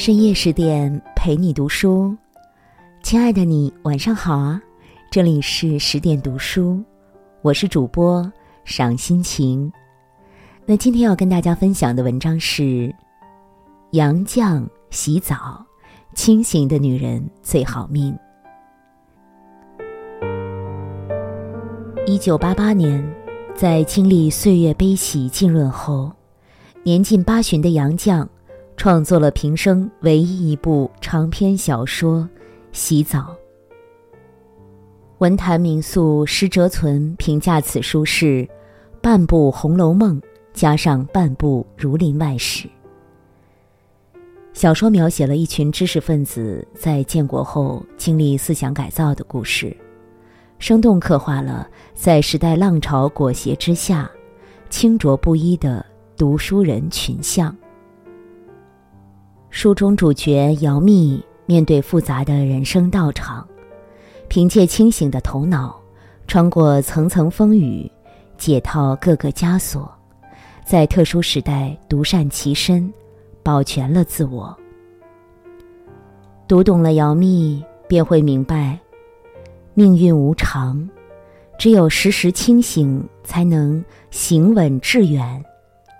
深夜十点陪你读书，亲爱的你晚上好啊！这里是十点读书，我是主播赏心情。那今天要跟大家分享的文章是：杨绛洗澡，清醒的女人最好命。一九八八年，在经历岁月悲喜浸润后，年近八旬的杨绛。创作了平生唯一一部长篇小说《洗澡》。文坛名宿施哲存评价此书是半部《红楼梦》加上半部《儒林外史》。小说描写了一群知识分子在建国后经历思想改造的故事，生动刻画了在时代浪潮裹挟之下，清浊不一的读书人群像。书中主角姚密面对复杂的人生道场，凭借清醒的头脑，穿过层层风雨，解套各个枷锁，在特殊时代独善其身，保全了自我。读懂了姚密，便会明白，命运无常，只有时时清醒，才能行稳致远，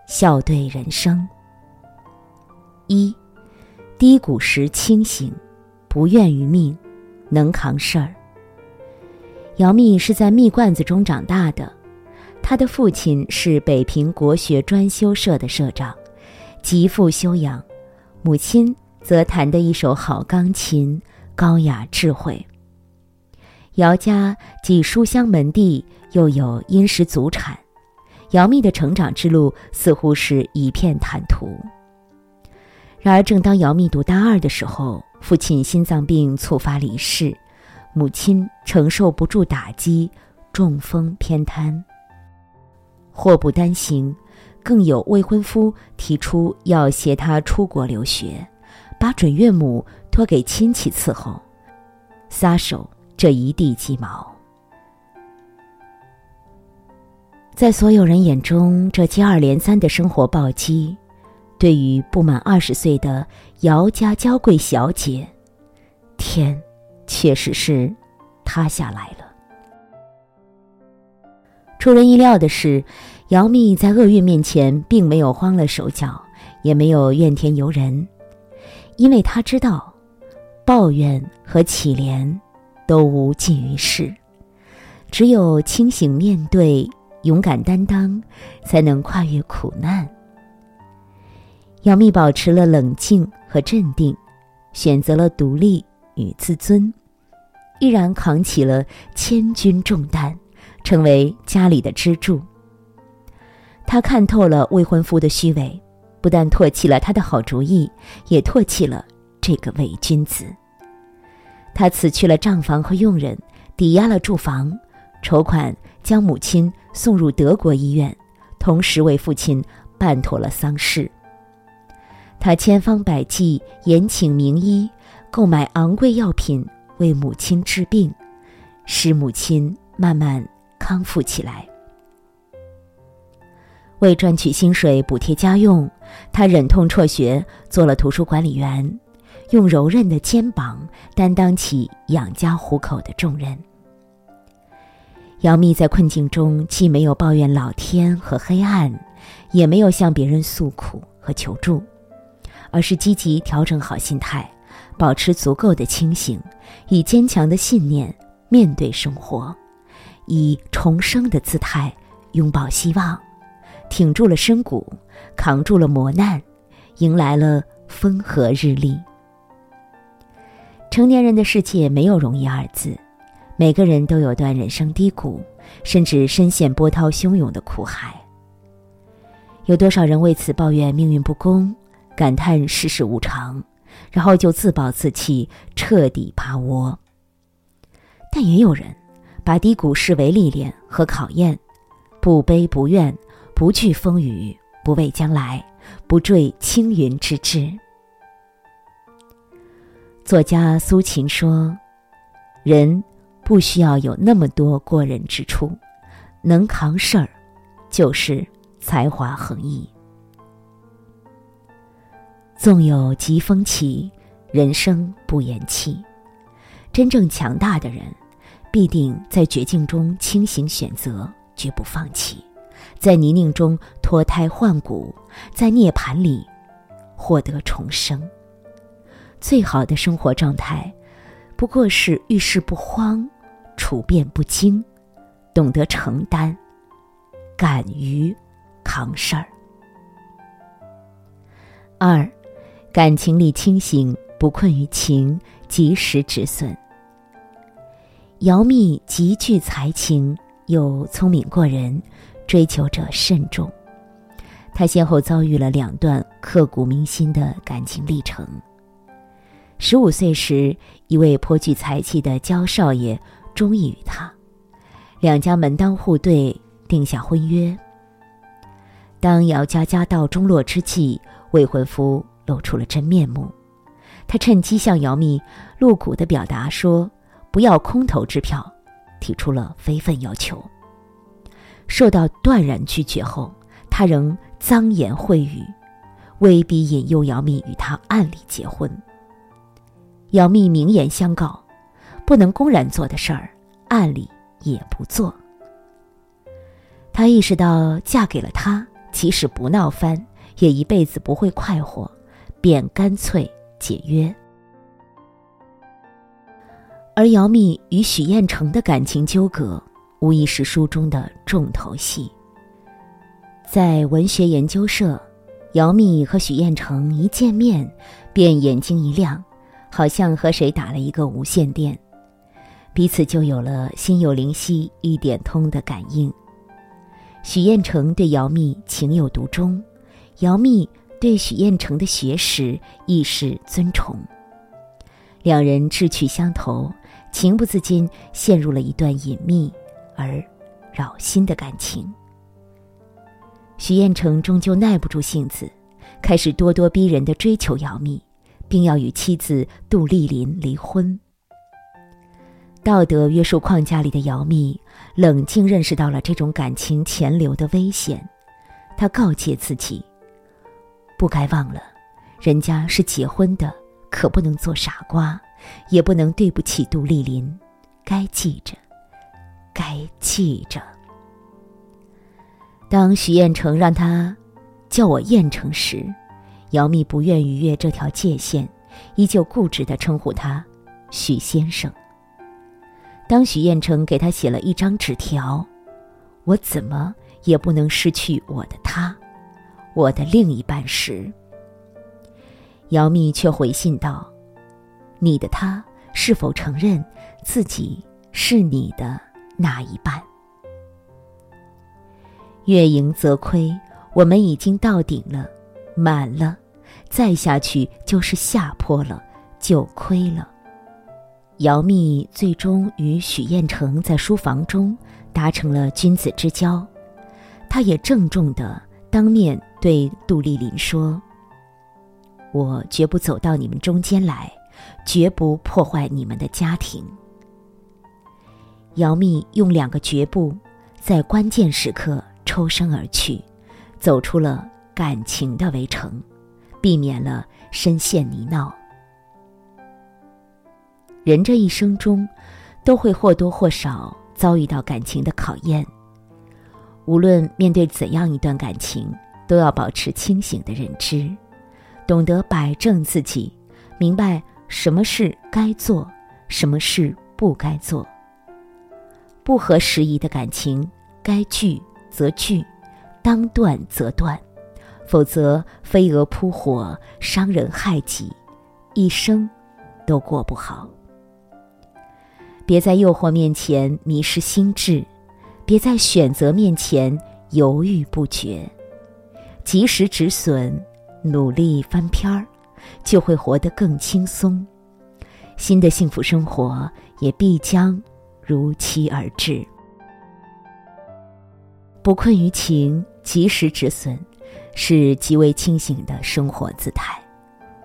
笑对人生。一。低谷时清醒，不怨于命，能扛事儿。姚密是在蜜罐子中长大的，他的父亲是北平国学专修社的社长，极富修养；母亲则弹得一手好钢琴，高雅智慧。姚家既书香门第，又有殷实祖产，姚密的成长之路似乎是一片坦途。然而，正当姚密读大二的时候，父亲心脏病猝发离世，母亲承受不住打击，中风偏瘫。祸不单行，更有未婚夫提出要携她出国留学，把准岳母托给亲戚伺候，撒手这一地鸡毛。在所有人眼中，这接二连三的生活暴击。对于不满二十岁的姚家娇贵小姐，天，确实是塌下来了。出人意料的是，姚密在厄运面前并没有慌了手脚，也没有怨天尤人，因为他知道，抱怨和乞怜都无济于事，只有清醒面对、勇敢担当，才能跨越苦难。杨幂保持了冷静和镇定，选择了独立与自尊，毅然扛起了千钧重担，成为家里的支柱。他看透了未婚夫的虚伪，不但唾弃了他的好主意，也唾弃了这个伪君子。他辞去了账房和佣人，抵押了住房，筹款将母亲送入德国医院，同时为父亲办妥了丧事。他千方百计延请名医，购买昂贵药品为母亲治病，使母亲慢慢康复起来。为赚取薪水补贴家用，他忍痛辍学做了图书管理员，用柔韧的肩膀担当起养家糊口的重任。杨幂在困境中既没有抱怨老天和黑暗，也没有向别人诉苦和求助。而是积极调整好心态，保持足够的清醒，以坚强的信念面对生活，以重生的姿态拥抱希望，挺住了深谷，扛住了磨难，迎来了风和日丽。成年人的世界没有容易二字，每个人都有段人生低谷，甚至深陷波涛汹涌的苦海。有多少人为此抱怨命运不公？感叹世事无常，然后就自暴自弃，彻底趴窝。但也有人把低谷视为历练和考验，不悲不怨，不惧风雨，不畏将来，不坠青云之志。作家苏秦说：“人不需要有那么多过人之处，能扛事儿，就是才华横溢。”纵有疾风起，人生不言弃。真正强大的人，必定在绝境中清醒选择，绝不放弃；在泥泞中脱胎换骨，在涅盘里获得重生。最好的生活状态，不过是遇事不慌，处变不惊，懂得承担，敢于扛事儿。二。感情里清醒，不困于情，及时止损。姚蜜极具才情，又聪明过人，追求者慎重。他先后遭遇了两段刻骨铭心的感情历程。十五岁时，一位颇具才气的焦少爷中意于他，两家门当户对，定下婚约。当姚家家道中落之际，未婚夫。露出了真面目，他趁机向姚蜜露骨的表达说：“不要空头支票。”提出了非分要求。受到断然拒绝后，他仍脏言秽语，威逼引诱姚蜜与他暗里结婚。姚蜜明言相告：不能公然做的事儿，暗里也不做。他意识到，嫁给了他，即使不闹翻，也一辈子不会快活。便干脆解约，而姚蜜与许彦成的感情纠葛，无疑是书中的重头戏。在文学研究社，姚蜜和许彦成一见面，便眼睛一亮，好像和谁打了一个无线电，彼此就有了心有灵犀一点通的感应。许彦成对姚蜜情有独钟，姚蜜。对许彦成的学识亦是尊崇，两人志趣相投，情不自禁陷入了一段隐秘而扰心的感情。许彦成终究耐不住性子，开始咄咄逼人的追求姚蜜，并要与妻子杜丽琳离婚。道德约束框架里的姚蜜冷静认识到了这种感情潜流的危险，他告诫自己。不该忘了，人家是结婚的，可不能做傻瓜，也不能对不起杜丽琳，该记着，该记着。当许彦成让他叫我彦成时，姚蜜不愿逾越这条界限，依旧固执的称呼他许先生。当许彦成给他写了一张纸条，我怎么也不能失去我的他。我的另一半时，姚蜜却回信道：“你的他是否承认自己是你的那一半？”月盈则亏，我们已经到顶了，满了，再下去就是下坡了，就亏了。姚蜜最终与许彦成在书房中达成了君子之交，他也郑重的当面。对杜丽琳说：“我绝不走到你们中间来，绝不破坏你们的家庭。”姚蜜用两个绝不，在关键时刻抽身而去，走出了感情的围城，避免了深陷泥淖。人这一生中，都会或多或少遭遇到感情的考验。无论面对怎样一段感情，都要保持清醒的认知，懂得摆正自己，明白什么事该做，什么事不该做。不合时宜的感情，该拒则拒，当断则断，否则飞蛾扑火，伤人害己，一生都过不好。别在诱惑面前迷失心智，别在选择面前犹豫不决。及时止损，努力翻篇儿，就会活得更轻松，新的幸福生活也必将如期而至。不困于情，及时止损，是极为清醒的生活姿态，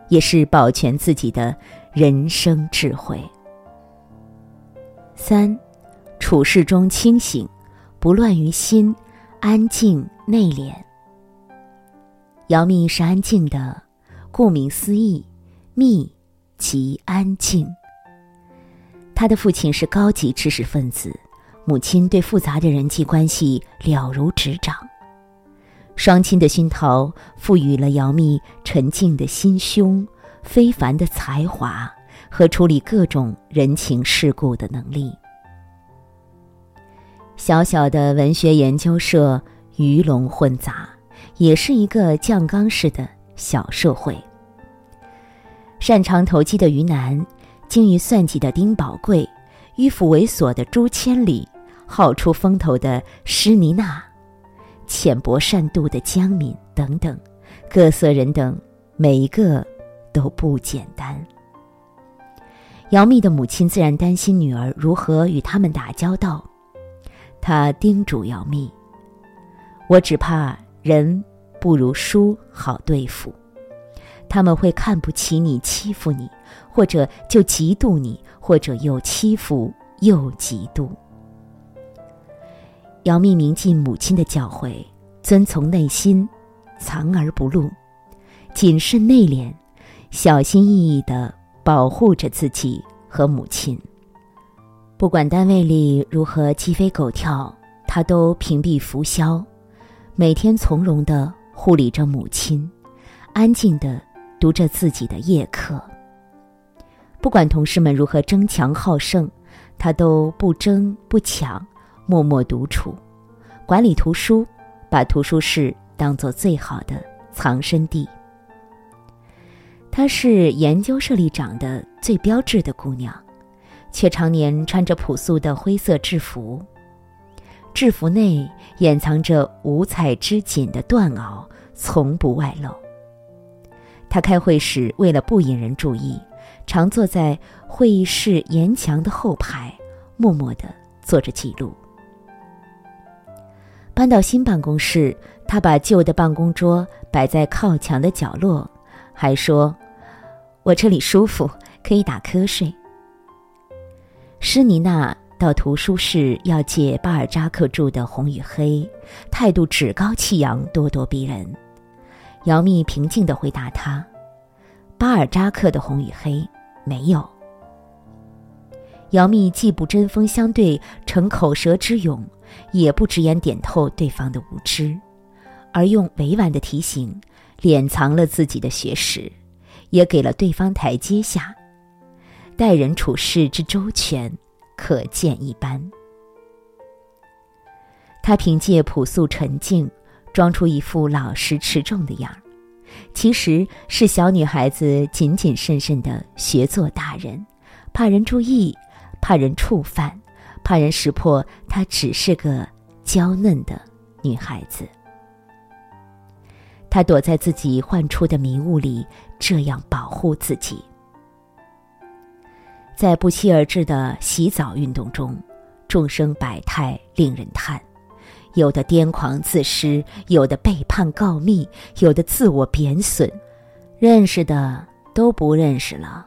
也是保全自己的人生智慧。三，处事中清醒，不乱于心，安静内敛。姚蜜是安静的，顾名思义，密即安静。他的父亲是高级知识分子，母亲对复杂的人际关系了如指掌。双亲的熏陶赋予了姚蜜沉静的心胸、非凡的才华和处理各种人情世故的能力。小小的文学研究社鱼龙混杂，也是一个酱缸式的小社会。擅长投机的于南。精于算计的丁宝贵，迂腐猥琐的朱千里，好出风头的施妮娜，浅薄善妒的江敏等等，各色人等，每一个都不简单。姚蜜的母亲自然担心女儿如何与他们打交道，他叮嘱姚蜜：“我只怕人不如书好对付，他们会看不起你，欺负你。”或者就嫉妒你，或者又欺负又嫉妒。姚密铭记母亲的教诲，遵从内心，藏而不露，谨慎内敛，小心翼翼的保护着自己和母亲。不管单位里如何鸡飞狗跳，他都屏蔽浮嚣，每天从容的护理着母亲，安静的读着自己的夜课。不管同事们如何争强好胜，他都不争不抢，默默独处，管理图书，把图书室当做最好的藏身地。她是研究社里长得最标致的姑娘，却常年穿着朴素的灰色制服，制服内掩藏着五彩织锦的缎袄，从不外露。他开会时，为了不引人注意。常坐在会议室沿墙的后排，默默的做着记录。搬到新办公室，他把旧的办公桌摆在靠墙的角落，还说：“我这里舒服，可以打瞌睡。”施妮娜到图书室要借巴尔扎克著的《红与黑》，态度趾高气扬，咄咄逼人。姚蜜平静的回答他：“巴尔扎克的《红与黑》。”没有。姚蜜既不针锋相对逞口舌之勇，也不直言点透对方的无知，而用委婉的提醒敛藏了自己的学识，也给了对方台阶下。待人处事之周全，可见一斑。他凭借朴素沉静，装出一副老实持重的样儿。其实是小女孩子谨谨慎慎的学做大人，怕人注意，怕人触犯，怕人识破她只是个娇嫩的女孩子。她躲在自己幻出的迷雾里，这样保护自己。在不期而至的洗澡运动中，众生百态，令人叹。有的癫狂自失，有的背叛告密，有的自我贬损，认识的都不认识了，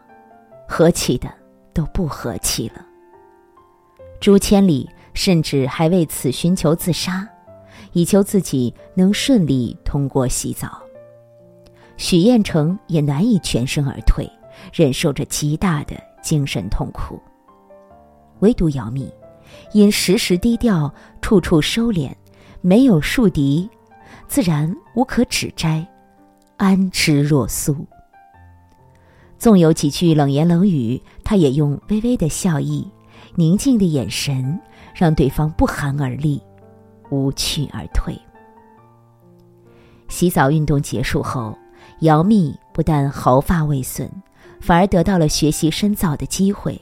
和气的都不和气了。朱千里甚至还为此寻求自杀，以求自己能顺利通过洗澡。许彦成也难以全身而退，忍受着极大的精神痛苦。唯独姚蜜。因时时低调，处处收敛，没有树敌，自然无可指摘，安之若素。纵有几句冷言冷语，他也用微微的笑意、宁静的眼神，让对方不寒而栗，无趣而退。洗澡运动结束后，姚蜜不但毫发未损，反而得到了学习深造的机会，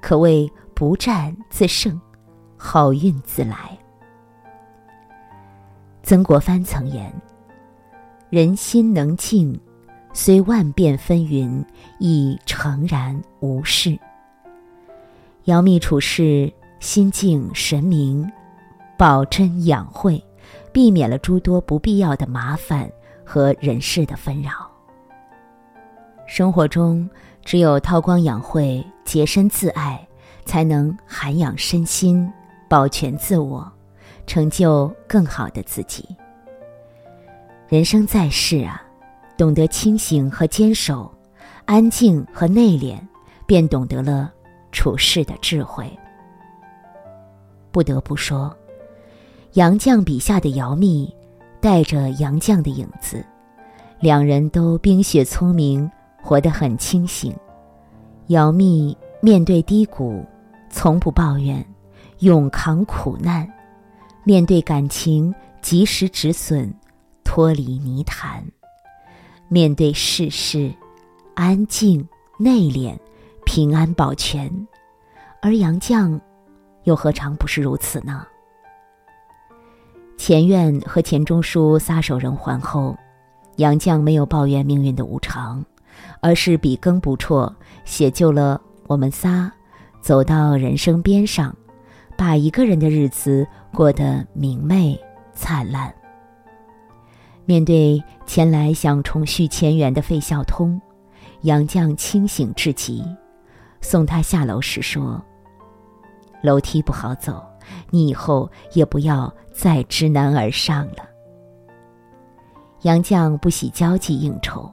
可谓不战自胜。好运自来。曾国藩曾言：“人心能静，虽万变纷纭，亦诚然无事。”姚蜜处事心静神明，保真养晦，避免了诸多不必要的麻烦和人事的纷扰。生活中，只有韬光养晦、洁身自爱，才能涵养身心。保全自我，成就更好的自己。人生在世啊，懂得清醒和坚守，安静和内敛，便懂得了处世的智慧。不得不说，杨绛笔下的姚蜜，带着杨绛的影子，两人都冰雪聪明，活得很清醒。姚蜜面对低谷，从不抱怨，勇扛苦难；面对感情，及时止损，脱离泥潭。面对世事，安静内敛，平安保全，而杨绛，又何尝不是如此呢？钱院和钱钟书撒手人寰后，杨绛没有抱怨命运的无常，而是笔耕不辍，写就了我们仨，走到人生边上，把一个人的日子过得明媚灿烂。面对前来想重续前缘的费孝通，杨绛清醒至极，送他下楼时说：“楼梯不好走，你以后也不要再知难而上了。”杨绛不喜交际应酬，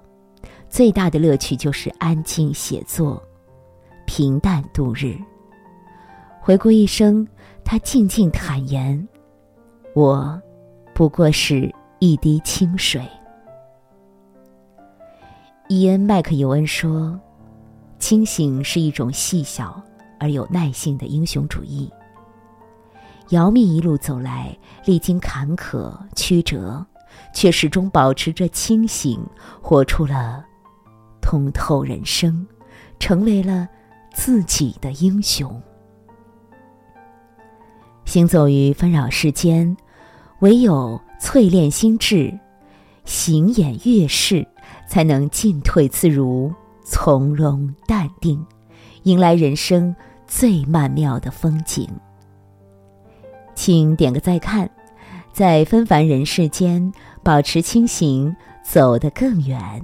最大的乐趣就是安静写作，平淡度日。回顾一生，他静静坦言：“我，不过是。”一滴清水。伊恩·麦克尤恩说：“清醒是一种细小而有耐性的英雄主义。”姚蜜一路走来，历经坎坷曲折，却始终保持着清醒，活出了通透人生，成为了自己的英雄。行走于纷扰世间，唯有。淬炼心智，行演悦事，才能进退自如、从容淡定，迎来人生最曼妙的风景。请点个再看，在纷繁人世间保持清醒，走得更远，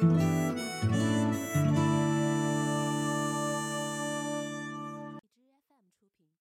Thank you.